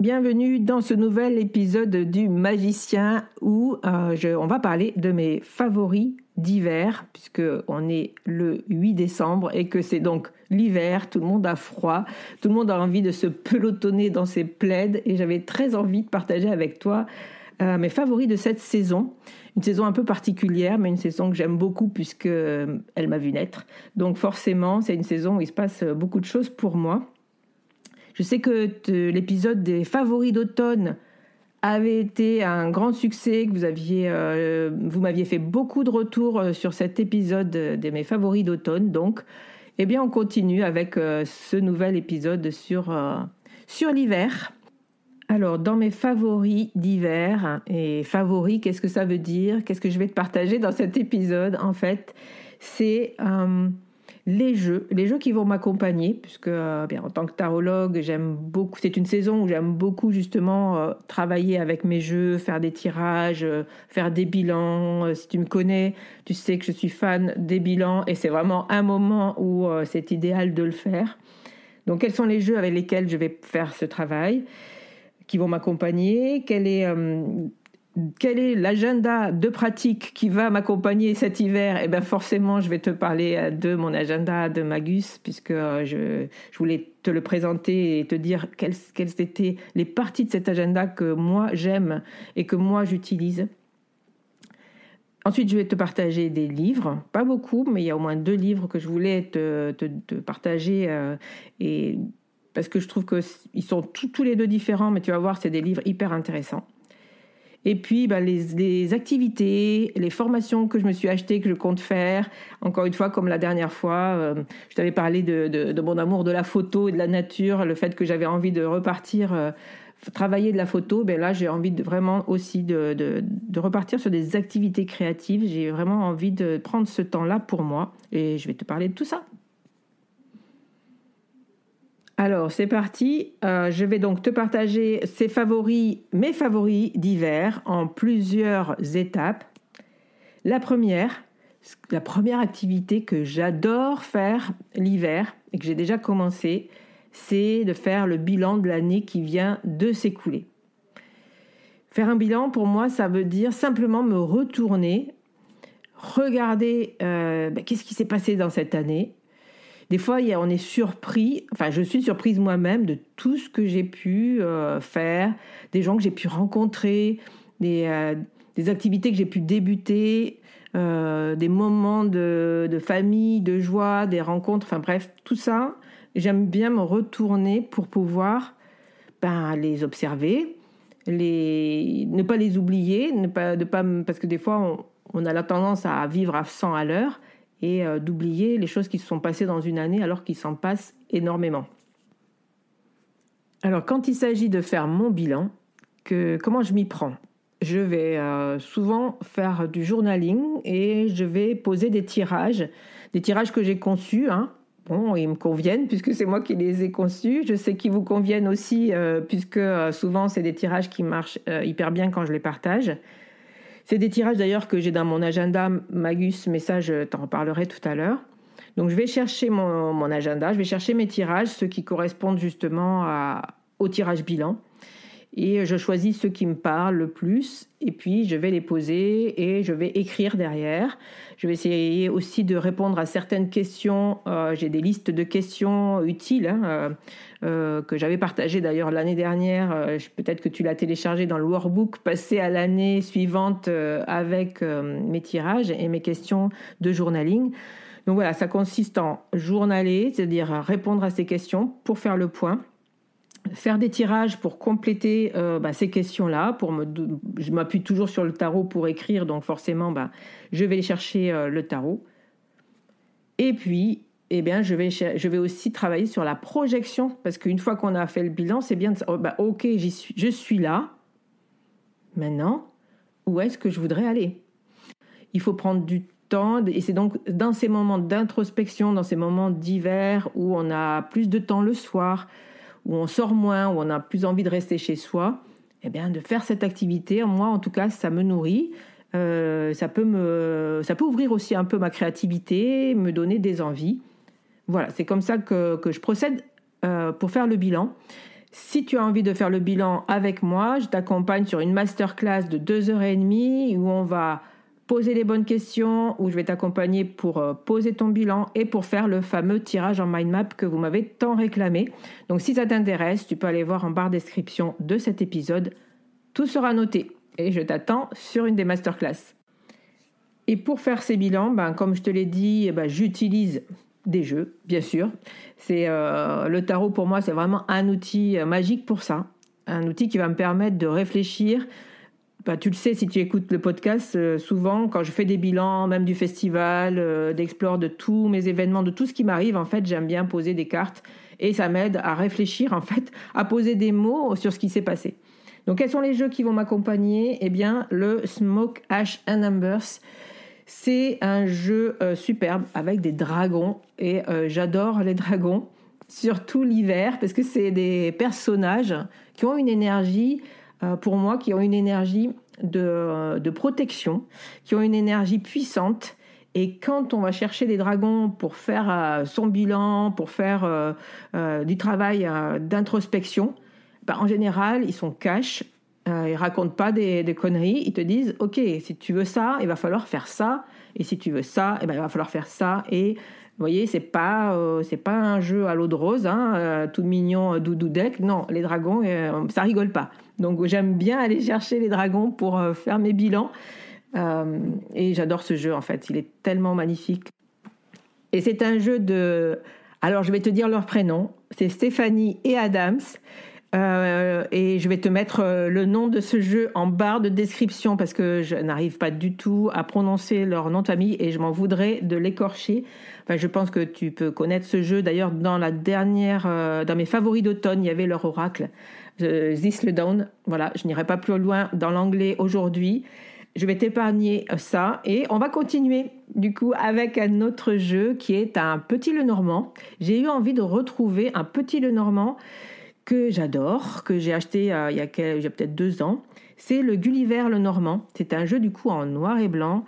Bienvenue dans ce nouvel épisode du Magicien où euh, on va parler de mes favoris d'hiver puisque on est le 8 décembre et que c'est donc l'hiver, tout le monde a froid, tout le monde a envie de se pelotonner dans ses plaids et j'avais très envie de partager avec toi euh, mes favoris de cette saison. Une saison un peu particulière, mais une saison que j'aime beaucoup puisque euh, elle m'a vu naître. Donc forcément, c'est une saison où il se passe beaucoup de choses pour moi. Je sais que l'épisode des favoris d'automne avait été un grand succès, que vous euh, m'aviez fait beaucoup de retours euh, sur cet épisode de mes favoris d'automne. Donc, eh bien, on continue avec euh, ce nouvel épisode sur, sur l'hiver. Alors, dans mes favoris d'hiver, et favoris, qu'est-ce que ça veut dire? Qu'est-ce que je vais te partager dans cet épisode? En fait, c'est les jeux, les jeux qui vont m'accompagner, puisque euh, bien, en tant que tarologue, j'aime beaucoup. C'est une saison où j'aime beaucoup justement euh, travailler avec mes jeux, faire des tirages, euh, faire des bilans. si tu me connais, tu sais que je suis fan des bilans et c'est vraiment un moment où c'est idéal de le faire. Donc, quels sont les jeux avec lesquels je vais faire ce travail, qui vont m'accompagner? Quel est quel est l'agenda de pratique qui va m'accompagner cet hiver? Eh bien forcément, je vais te parler euh, de mon agenda de Magus, puisque euh, je, voulais te le présenter et te dire quelles, étaient les parties de cet agenda que moi j'aime et que moi j'utilise. Ensuite, je vais te partager des livres, pas beaucoup, mais il y a au moins deux livres que je voulais te, partager, euh, et, parce que je trouve qu'ils sont tous les deux différents, mais tu vas voir, c'est des livres hyper intéressants. Et puis, bah, les, activités, les formations que je me suis achetées, que je compte faire. Encore une fois, comme la dernière fois, euh, je t'avais parlé de, mon amour de la photo et de la nature, le fait que j'avais envie de repartir, euh, travailler de la photo. Ben là, j'ai envie de, vraiment aussi de, de repartir sur des activités créatives. J'ai vraiment envie de prendre ce temps-là pour moi. Et je vais te parler de tout ça. Alors, c'est parti. Euh, je vais donc te partager mes favoris d'hiver en plusieurs étapes. La première, la première activité que j'adore faire l'hiver et que j'ai déjà commencé, c'est de faire le bilan de l'année qui vient de s'écouler. Faire un bilan, pour moi, ça veut dire simplement me retourner, regarder ben, qu'est-ce qui s'est passé dans cette année. Des fois, on est surpris, enfin je suis surprise moi-même de tout ce que j'ai pu faire, des gens que j'ai pu rencontrer, des, des activités que j'ai pu débuter, euh, des moments de, famille, de joie, des rencontres, enfin bref, tout ça, j'aime bien me retourner pour pouvoir ben, les observer, les, ne pas les oublier, ne pas, de pas, parce que des fois on, a la tendance à vivre à 100 à l'heure et euh, d'oublier les choses qui se sont passées dans une année alors qu'il s'en passe énormément. Alors quand il s'agit de faire mon bilan, que, comment je m'y prends? Je vais euh, souvent faire du journaling et je vais poser des tirages, des tirages que j'ai conçus. Hein. Bon, ils me conviennent puisque c'est moi qui les ai conçus. Je sais qu'ils vous conviennent aussi euh, puisque souvent c'est des tirages qui marchent hyper bien quand je les partage. C'est des tirages d'ailleurs que j'ai dans mon agenda Magus, mais ça je t'en reparlerai tout à l'heure. Donc je vais chercher mon, agenda, je vais chercher mes tirages, ceux qui correspondent justement au tirage bilan et je choisis ceux qui me parlent le plus et puis je vais les poser et je vais écrire derrière. Je vais essayer aussi de répondre à certaines questions. Euh, j'ai des listes de questions utiles hein, euh, euh, que j'avais partagées d'ailleurs l'année dernière. Peut-être que tu l'as téléchargé dans le workbook passé à l'année suivante avec mes tirages et mes questions de journaling. Donc voilà, ça consiste en journaler, c'est-à-dire répondre à ces questions pour faire le point faire des tirages pour compléter euh, bah, ces questions-là. Pour me, je m'appuie toujours sur le tarot pour écrire, donc forcément, bah, je vais chercher euh, le tarot. Et puis, eh bien, je vais, je vais aussi travailler sur la projection, parce qu'une fois qu'on a fait le bilan, c'est bien de oh, bah, ok, suis, je suis là. Maintenant, où est-ce que je voudrais aller? Il faut prendre du temps, et c'est donc dans ces moments d'introspection, dans ces moments d'hiver où on a plus de temps le soir, où on sort moins, où on a plus envie de rester chez soi, eh bien, de faire cette activité, moi en tout cas, ça me nourrit. Euh, ça, peut me, ça peut ouvrir aussi un peu ma créativité, me donner des envies. Voilà, c'est comme ça que, que je procède euh, pour faire le bilan. Si tu as envie de faire le bilan avec moi, je t'accompagne sur une masterclass de 2h30 où on va poser les bonnes questions, où je vais t'accompagner pour euh, poser ton bilan et pour faire le fameux tirage en mind map que vous m'avez tant réclamé. Donc si ça t'intéresse, tu peux aller voir en barre description de cet épisode. Tout sera noté et je t'attends sur une des masterclass. Et pour faire ces bilans, ben, comme je te l'ai dit, eh ben, j'utilise des jeux, bien sûr. C'est euh, le tarot pour moi, c'est vraiment un outil euh, magique pour ça, un outil qui va me permettre de réfléchir bah, tu le sais si tu écoutes le podcast, euh, souvent quand je fais des bilans, même du festival, euh, de tous mes événements, de tout ce qui m'arrive, en fait, j'aime bien poser des cartes et ça m'aide à réfléchir, en fait, à poser des mots sur ce qui s'est passé. Donc, quels sont les jeux qui vont m'accompagner? Eh bien, le Smoke Ash and Numbers, c'est un jeu euh, superbe avec des dragons et j'adore les dragons, surtout l'hiver, parce que c'est des personnages qui ont une énergie euh, pour moi, qui ont une énergie de, de, protection, qui ont une énergie puissante. Et quand on va chercher des dragons pour faire euh, son bilan, pour faire euh, du travail d'introspection, ben, en général, ils sont cash, ils racontent pas des, conneries, ils te disent, ok, si tu veux ça, il va falloir faire ça, et si tu veux ça, eh ben, il va falloir faire ça, et vous voyez, c'est pas pas un jeu à l'eau de rose, hein, tout mignon doudou deck. Non, les dragons, ça rigole pas. Donc j'aime bien aller chercher les dragons pour euh, faire mes bilans. Euh, et j'adore ce jeu en fait, il est tellement magnifique. Et c'est un jeu de... Alors je vais te dire leur prénom, c'est Stéphanie et Adams. Euh, et je vais te mettre le nom de ce jeu en barre de description parce que je n'arrive pas du tout à prononcer leur nom de famille et je m'en voudrais de l'écorcher. Enfin, je pense que tu peux connaître ce jeu. D'ailleurs, dans la dernière, dans mes favoris d'automne, il y avait leur oracle. This Down. Voilà, je n'irai pas plus loin dans l'anglais aujourd'hui. Je vais t'épargner ça et on va continuer du coup avec un autre jeu qui est un petit le normand. J'ai eu envie de retrouver un petit le normand que j'adore, que j'ai acheté euh, il y a, peut-être deux ans. C'est le Gulliver le normand. C'est un jeu du coup en noir et blanc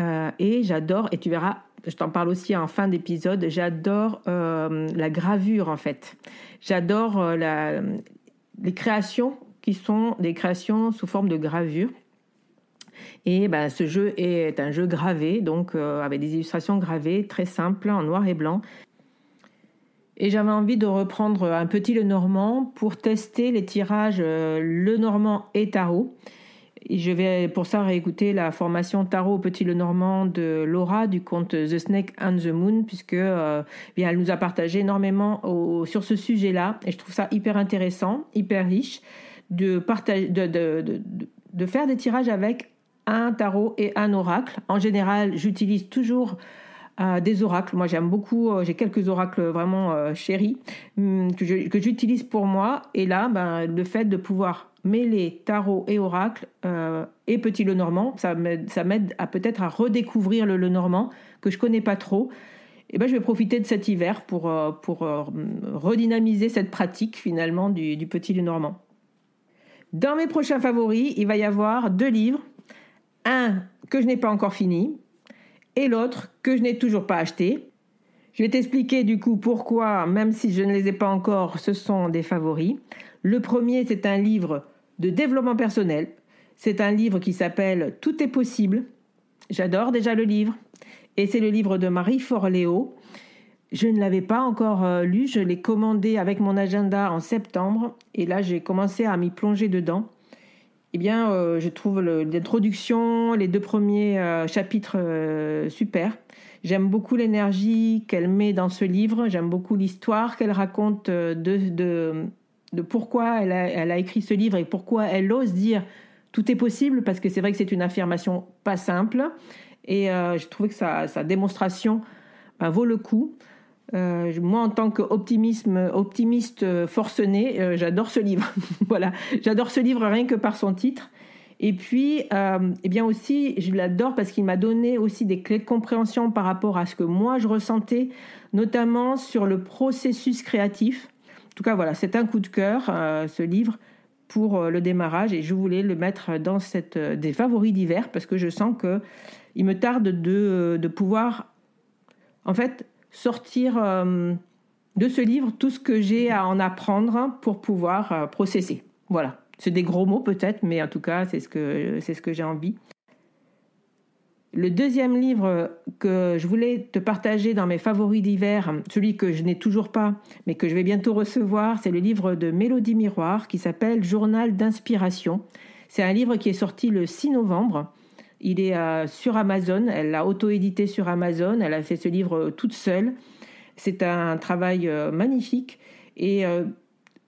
euh, et j'adore et tu verras je t'en parle aussi en fin d'épisode, j'adore euh, la gravure en fait. J'adore la, les créations qui sont des créations sous forme de gravure. Et ben, ce jeu est un jeu gravé, donc avec des illustrations gravées, très simples, en noir et blanc. Et j'avais envie de reprendre un petit Lenormand pour tester les tirages Lenormand et Tarot. Je vais pour ça réécouter la formation Tarot au Petit Lenormand de Laura du conte The Snake and the Moon, puisque euh, bien, elle nous a partagé énormément sur ce sujet-là. Et je trouve ça hyper intéressant, hyper riche, de, partager, de, de, de, faire des tirages avec un tarot et un oracle. En général, j'utilise toujours euh, des oracles. Moi, j'aime beaucoup, euh, j'ai quelques oracles vraiment chéris hum, que j'utilise pour moi. Et là, ben, le fait de pouvoir mêler tarot et oracle euh, et petit Lenormand, ça m'aide à peut-être à redécouvrir le Lenormand que je connais pas trop. Et ben, je vais profiter de cet hiver pour, euh, pour euh, redynamiser cette pratique finalement du, du petit Lenormand. Dans mes prochains favoris, il va y avoir deux livres. Un que je n'ai pas encore fini et l'autre que je n'ai toujours pas acheté. Je vais t'expliquer du coup pourquoi, même si je ne les ai pas encore, ce sont des favoris. Le premier, c'est un livre de développement personnel. C'est un livre qui s'appelle Tout est possible. J'adore déjà le livre. Et c'est le livre de Marie Forleo. Je ne l'avais pas encore euh, lu, je l'ai commandé avec mon agenda en septembre et là j'ai commencé à m'y plonger dedans. Eh bien, euh, je trouve l'introduction, les deux premiers euh, chapitres super. J'aime beaucoup l'énergie qu'elle met dans ce livre, j'aime beaucoup l'histoire qu'elle raconte de, de pourquoi elle a, écrit ce livre et pourquoi elle ose dire tout est possible, parce que c'est vrai que c'est une affirmation pas simple. Et euh, je trouvais que sa, démonstration bah, vaut le coup. Euh, moi, en tant qu'optimisme, optimiste forcené, euh, j'adore ce livre. voilà, j'adore ce livre rien que par son titre. Et puis, eh bien aussi, je l'adore parce qu'il m'a donné aussi des clés de compréhension par rapport à ce que moi je ressentais, notamment sur le processus créatif. En tout cas, voilà, c'est un coup de cœur, euh, ce livre, pour euh, le démarrage. Et je voulais le mettre dans cette, euh, des favoris d'hiver parce que je sens que il me tarde de, de pouvoir, en fait, sortir de ce livre tout ce que j'ai à en apprendre pour pouvoir processer. Voilà. C'est des gros mots peut-être, mais en tout cas, c'est ce que, c'est ce que j'ai envie. Le deuxième livre que je voulais te partager dans mes favoris d'hiver, celui que je n'ai toujours pas, mais que je vais bientôt recevoir, c'est le livre de Mélodie Miroir qui s'appelle Journal d'inspiration. C'est un livre qui est sorti le 6 novembre. Il est euh, sur Amazon, elle l'a auto-édité sur Amazon, elle a fait ce livre toute seule. C'est un travail euh, magnifique et euh,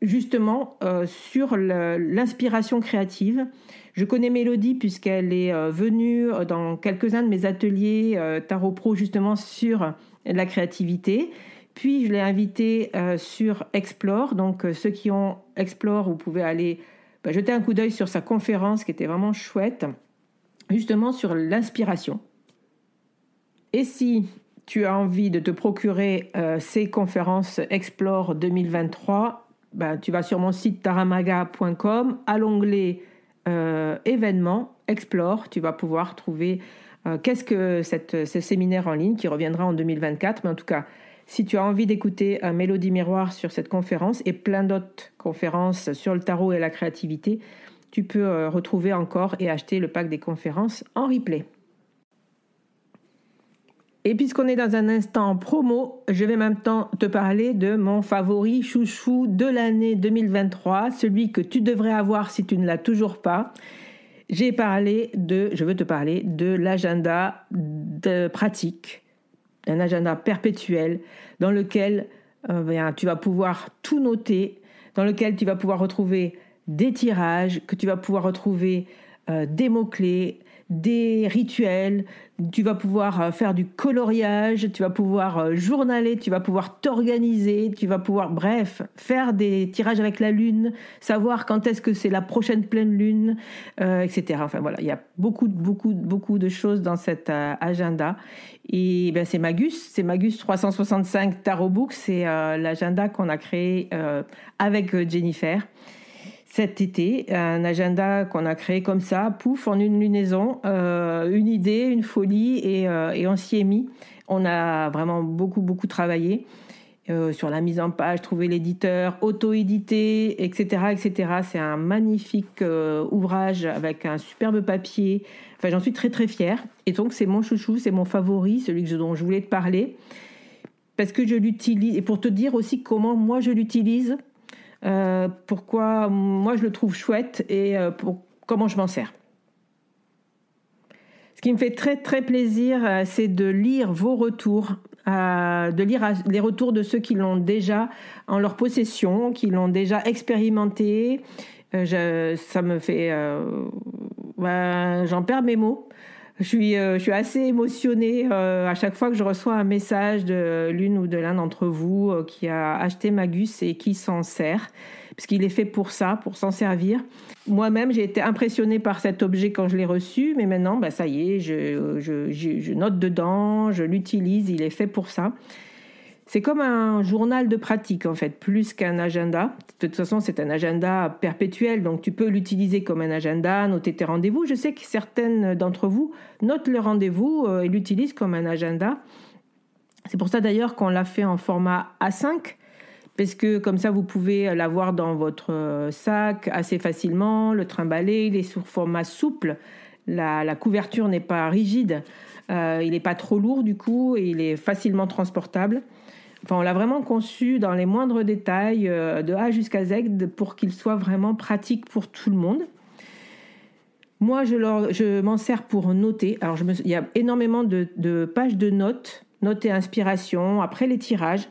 justement sur l'inspiration créative. Je connais Mélodie puisqu'elle est euh, venue euh, dans quelques-uns de mes ateliers euh, Tarot Pro justement sur la créativité. Puis je l'ai invitée sur Explore. Donc ceux qui ont Explore, vous pouvez aller bah, jeter un coup d'œil sur sa conférence qui était vraiment chouette, justement sur l'inspiration. Et si tu as envie de te procurer ces conférences Explore 2023, bah, tu vas sur mon site taramaga.com à l'onglet euh, événement, explore, tu vas pouvoir trouver euh, qu'est-ce que ce séminaire en ligne qui reviendra en 2024. Mais en tout cas, si tu as envie d'écouter un Mélodie Miroir sur cette conférence et plein d'autres conférences sur le tarot et la créativité, tu peux euh, retrouver encore et acheter le pack des conférences en replay. Et puisqu'on est dans un instant promo, je vais temps te parler de mon favori chouchou de l'année 2023, celui que tu devrais avoir si tu ne l'as toujours pas. J'ai parlé de, je veux te parler de l'agenda de pratique, un agenda perpétuel dans lequel euh, tu vas pouvoir tout noter, dans lequel tu vas pouvoir retrouver des tirages, que tu vas pouvoir retrouver euh, des mots-clés, des rituels, tu vas pouvoir euh, faire du coloriage, tu vas pouvoir euh, journaler, tu vas pouvoir t'organiser, tu vas pouvoir, bref, faire des tirages avec la lune, savoir quand est-ce que c'est la prochaine pleine lune, euh, etc. Enfin voilà, il y a beaucoup, beaucoup, beaucoup de choses dans cet agenda. Et ben, c'est Magus, c'est Magus 365 Tarot Book, c'est l'agenda qu'on a créé avec Jennifer cet été, un agenda qu'on a créé comme ça, pouf, en une lunaison, euh, une idée, une folie, et, euh, et on s'y est mis. On a vraiment beaucoup, beaucoup travaillé. euh, sur la mise en page, trouver l'éditeur, auto-éditer, etc., etc. C'est un magnifique ouvrage avec un superbe papier. Enfin, j'en suis très très fière. Et donc, c'est mon chouchou, c'est mon favori, celui dont je voulais te parler, parce que je l'utilise. Et pour te dire aussi comment moi je l'utilise, euh, pourquoi moi je le trouve chouette et pour, comment je m'en sers. Ce qui me fait très très plaisir, c'est de lire vos retours de lire les retours de ceux qui l'ont déjà en leur possession, qui l'ont déjà expérimenté. Euh, ça me fait, euh, ben, j'en perds mes mots. Je suis, euh, je suis assez émotionnée à chaque fois que je reçois un message de l'une ou de l'un d'entre vous qui a acheté Magus et qui s'en sert parce qu'il est fait pour ça, pour s'en servir. Moi-même, j'ai été impressionnée par cet objet quand je l'ai reçu, mais maintenant, bah, ça y est, je, je, je note dedans, je l'utilise, il est fait pour ça. C'est comme un journal de pratique en fait, plus qu'un agenda. De toute façon, c'est un agenda perpétuel, donc tu peux l'utiliser comme un agenda, noter tes rendez-vous. Je sais que certaines d'entre vous notent le rendez-vous euh, et l'utilisent comme un agenda. C'est pour ça d'ailleurs qu'on l'a fait en format A5 parce que comme ça, vous pouvez l'avoir dans votre euh, sac assez facilement, le trimballer, il est sous format souple, la, couverture n'est pas rigide, euh, il n'est pas trop lourd du coup, et il est facilement transportable. On l'a vraiment conçu dans les moindres détails, euh, de A jusqu'à Z, pour qu'il soit vraiment pratique pour tout le monde. Moi, je, m'en sers pour noter. Alors, je il y a énormément de, pages de notes, notes et inspiration, après les tirages.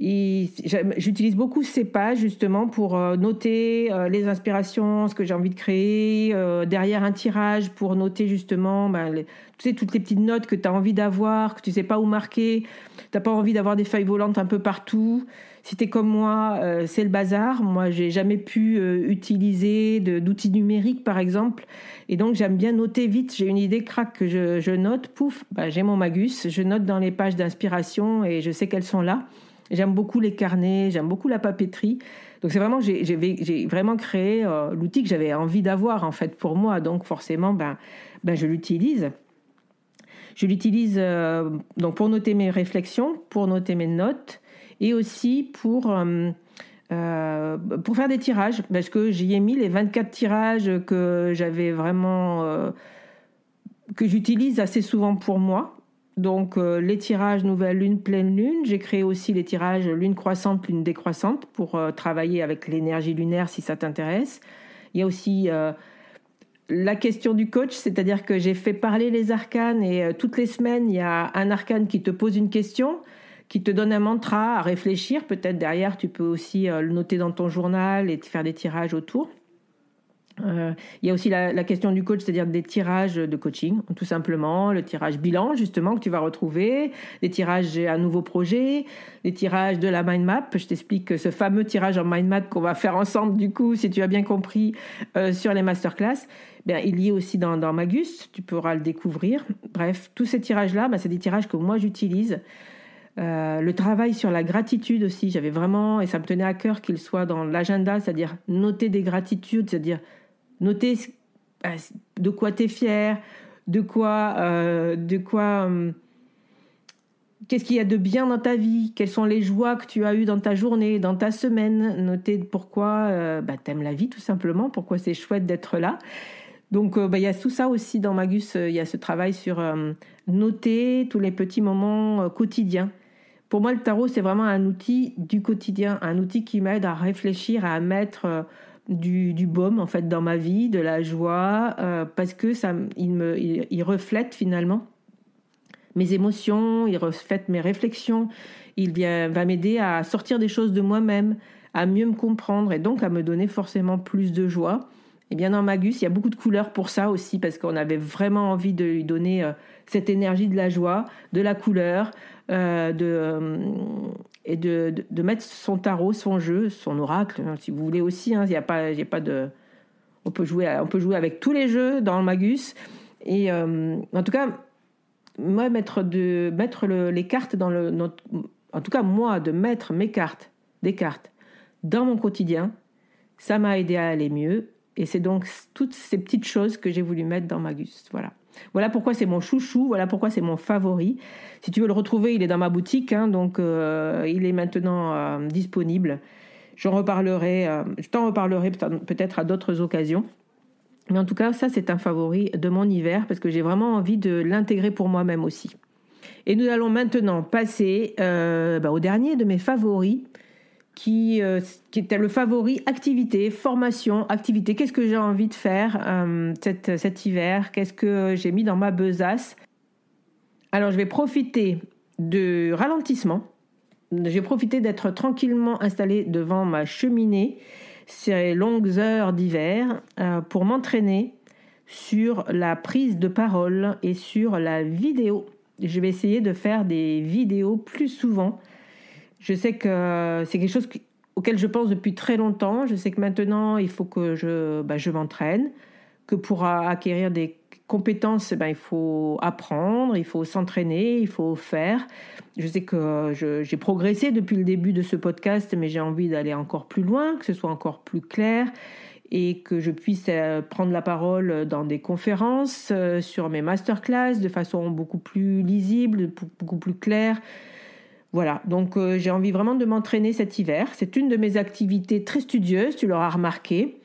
J'utilise beaucoup ces pages justement pour euh, noter euh, les inspirations, ce que j'ai envie de créer, derrière un tirage pour noter justement ben, tu sais, toutes les petites notes que tu as envie d'avoir, que tu sais pas où marquer, tu n'as pas envie d'avoir des feuilles volantes un peu partout. Si tu es comme moi, c'est le bazar. Moi, j'ai jamais pu utiliser d'outils numériques par exemple. Et donc, j'aime bien noter vite. J'ai une idée, crac, que je, je note, pouf, ben, j'ai mon Magus, je note dans les pages d'inspiration et je sais qu'elles sont là. J'aime beaucoup les carnets, j'aime beaucoup la papeterie. Donc c'est vraiment, j'ai vraiment créé euh, l'outil que j'avais envie d'avoir en fait pour moi. Donc forcément, ben, ben je l'utilise. Je l'utilise euh, donc pour noter mes réflexions, pour noter mes notes et aussi pour euh, pour faire des tirages parce que j'y ai mis les 24 tirages que j'avais vraiment que j'utilise assez souvent pour moi donc euh, les tirages nouvelle lune, pleine lune. J'ai créé aussi les tirages lune croissante, lune décroissante pour euh, travailler avec l'énergie lunaire si ça t'intéresse. Il y a aussi euh, la question du coach, c'est-à-dire que j'ai fait parler les arcanes et toutes les semaines, il y a un arcane qui te pose une question, qui te donne un mantra à réfléchir. Peut-être derrière, tu peux aussi le noter dans ton journal et te faire des tirages autour. Euh, il y a aussi la, question du coach, c'est-à-dire des tirages de coaching, tout simplement, le tirage bilan justement que tu vas retrouver, des tirages à nouveau projet, des tirages de la mind map. Je t'explique ce fameux tirage en mind map qu'on va faire ensemble du coup, si tu as bien compris, euh, sur les masterclass. Bien, il y est aussi dans, dans, Magus, tu pourras le découvrir. Bref, tous ces tirages-là, ben, c'est des tirages que moi j'utilise. Euh, le travail sur la gratitude aussi, j'avais vraiment, et ça me tenait à cœur qu'il soit dans l'agenda, c'est-à-dire noter des gratitudes, c'est-à-dire Noter bah, de quoi tu es fier, de quoi, euh, de quoi, hum, qu'est-ce qu'il y a de bien dans ta vie, quelles sont les joies que tu as eues dans ta journée, dans ta semaine. Noter pourquoi euh, bah, tu aimes la vie tout simplement, pourquoi c'est chouette d'être là. Donc euh, bah, il y a tout ça aussi dans Magus, il y a ce travail sur noter tous les petits moments quotidiens. Pour moi, le tarot, c'est vraiment un outil du quotidien, un outil qui m'aide à réfléchir, à mettre du, baume en fait dans ma vie, de la joie, euh, parce que ça, il me, il, reflète finalement mes émotions, il reflète mes réflexions, il vient, va m'aider à sortir des choses de moi-même, à mieux me comprendre et donc à me donner forcément plus de joie. Et bien dans Magus, il y a beaucoup de couleurs pour ça aussi, parce qu'on avait vraiment envie de lui donner euh, cette énergie de la joie, de la couleur, euh, de, et de, de, mettre son tarot, son jeu, son oracle, hein, si vous voulez aussi. Hein, y a pas, a pas de, on peut jouer, on peut jouer avec tous les jeux dans le Magus. Et euh, en tout cas, moi mettre de mettre les cartes dans le, en tout cas moi de mettre mes cartes, des cartes dans mon quotidien, ça m'a aidé à aller mieux. Et c'est donc toutes ces petites choses que j'ai voulu mettre dans Magus. Voilà. Voilà pourquoi c'est mon chouchou, voilà pourquoi c'est mon favori. Si tu veux le retrouver, il est dans ma boutique, hein, donc euh, il est maintenant euh, disponible. J'en reparlerai, euh, je t'en reparlerai peut-être à d'autres occasions. Mais en tout cas, ça c'est un favori de mon hiver parce que j'ai vraiment envie de l'intégrer pour moi-même aussi. Et nous allons maintenant passer bah, au dernier de mes favoris, qui, euh, qui, était le favori activité, formation, activité. Qu'est-ce que j'ai envie de faire euh, cet, hiver? Qu'est-ce que j'ai mis dans ma besace? Alors, je vais profiter de ralentissement. Je vais profiter d'être tranquillement installé devant ma cheminée ces longues heures d'hiver euh, pour m'entraîner sur la prise de parole et sur la vidéo. Je vais essayer de faire des vidéos plus souvent je sais que c'est quelque chose auquel je pense depuis très longtemps. Je sais que maintenant, il faut que je, bah, m'entraîne, que pour acquérir des compétences, ben, il faut apprendre, il faut s'entraîner, il faut faire. Je sais que j'ai progressé depuis le début de ce podcast, mais j'ai envie d'aller encore plus loin, que ce soit encore plus clair et que je puisse euh, prendre la parole dans des conférences, euh, sur mes masterclass de façon beaucoup plus lisible, beaucoup plus claire, voilà, donc euh, j'ai envie vraiment de m'entraîner cet hiver. C'est une de mes activités très studieuses, tu l'auras remarqué.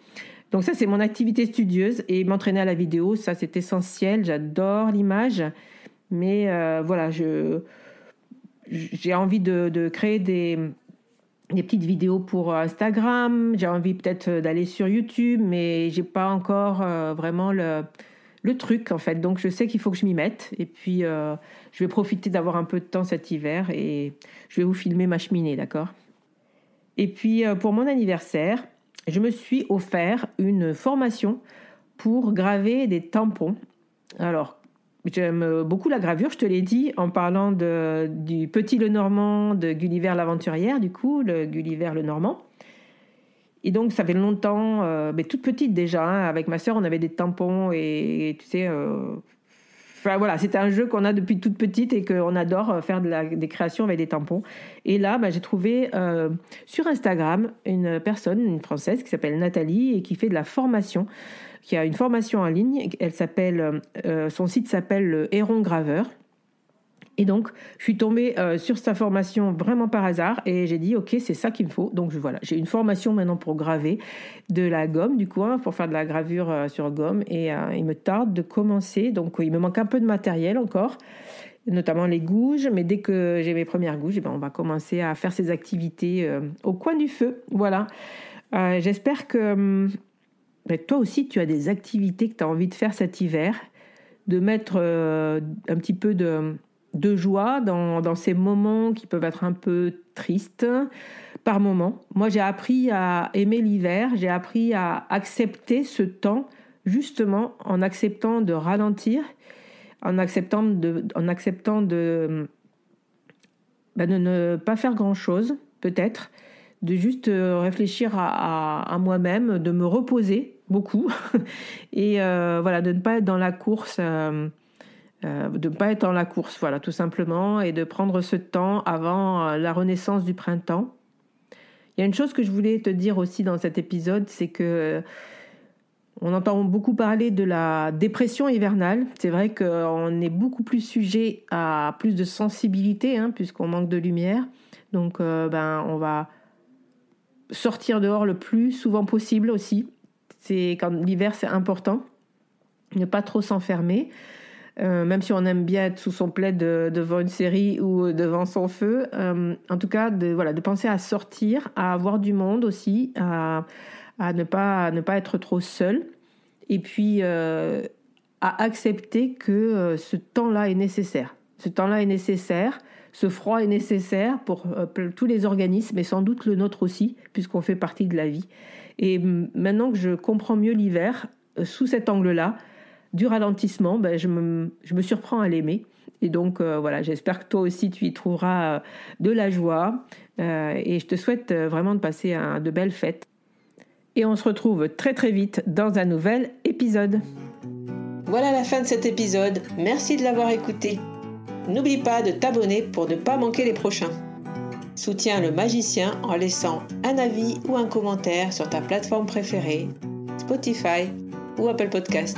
Donc ça, c'est mon activité studieuse et m'entraîner à la vidéo, ça c'est essentiel. J'adore l'image, mais euh, voilà, j'ai envie de, créer des, des petites vidéos pour Instagram. J'ai envie peut-être d'aller sur YouTube, mais j'ai pas encore euh, vraiment le le truc en fait. Donc je sais qu'il faut que je m'y mette et puis euh, je vais profiter d'avoir un peu de temps cet hiver et je vais vous filmer ma cheminée, d'accord? Et puis euh, pour mon anniversaire, je me suis offert une formation pour graver des tampons. Alors J'aime beaucoup la gravure, je te l'ai dit, en parlant du Petit Le Normand de Gulliver l'Aventurière, du coup, le Gulliver le Normand. Et donc, ça fait longtemps, euh, mais toute petite déjà, hein, avec ma sœur, on avait des tampons et, tu sais, euh, voilà, c'était un jeu qu'on a depuis toute petite et qu'on adore euh, faire des créations avec des tampons. Et là, bah, j'ai trouvé sur Instagram une personne, une française qui s'appelle Nathalie et qui fait de la formation, qui a une formation en ligne. Elle s'appelle, son site s'appelle le Héron Graveur. Et donc, je suis tombée euh, sur sa formation vraiment par hasard et j'ai dit, OK, c'est ça qu'il me faut. Donc, voilà, j'ai une formation maintenant pour graver de la gomme, du coup, pour faire de la gravure euh, sur gomme. Et euh, il me tarde de commencer. Donc, il me manque un peu de matériel encore, notamment les gouges. Mais dès que j'ai mes premières gouges, eh ben, on va commencer à faire ces activités au coin du feu. Voilà. J'espère que hum, toi aussi, tu as des activités que tu as envie de faire cet hiver, de mettre un petit peu de de joie dans, ces moments qui peuvent être un peu tristes par moments. Moi, j'ai appris à aimer l'hiver, j'ai appris à accepter ce temps justement en acceptant de ralentir, en acceptant de, en acceptant de, bah, de ne pas faire grand-chose, peut-être, de juste réfléchir à, moi-même, de me reposer beaucoup et euh, voilà, de ne pas être dans la course. Euh, euh, de ne pas être dans la course, voilà, tout simplement, et de prendre ce temps avant euh, la renaissance du printemps. Il y a une chose que je voulais te dire aussi dans cet épisode, c'est que euh, on entend beaucoup parler de la dépression hivernale. C'est vrai qu'on est beaucoup plus sujet à plus de sensibilité, hein, puisqu'on manque de lumière. Donc, ben, on va sortir dehors le plus souvent possible aussi. C'est quand l'hiver, c'est important. Ne pas trop s'enfermer. Euh, même si on aime bien être sous son plaid devant une série ou devant son feu. Euh, en tout cas, de, voilà, de penser à sortir, à avoir du monde aussi, à, ne, pas, ne pas être trop seul. Et puis, euh, à accepter que ce temps-là est nécessaire. Ce temps-là est nécessaire. Ce froid est nécessaire pour tous les organismes, et sans doute le nôtre aussi, puisqu'on fait partie de la vie. Et maintenant que je comprends mieux l'hiver, sous cet angle-là, du ralentissement, ben, je, me, je, me, surprends à l'aimer. Et donc euh, voilà, j'espère que toi aussi tu y trouveras euh, de la joie. Euh, et je te souhaite vraiment de passer de belles fêtes. Et on se retrouve très très vite dans un nouvel épisode. Voilà la fin de cet épisode. Merci de l'avoir écouté. N'oublie pas de t'abonner pour ne pas manquer les prochains. Soutiens le magicien en laissant un avis ou un commentaire sur ta plateforme préférée, Spotify ou Apple Podcast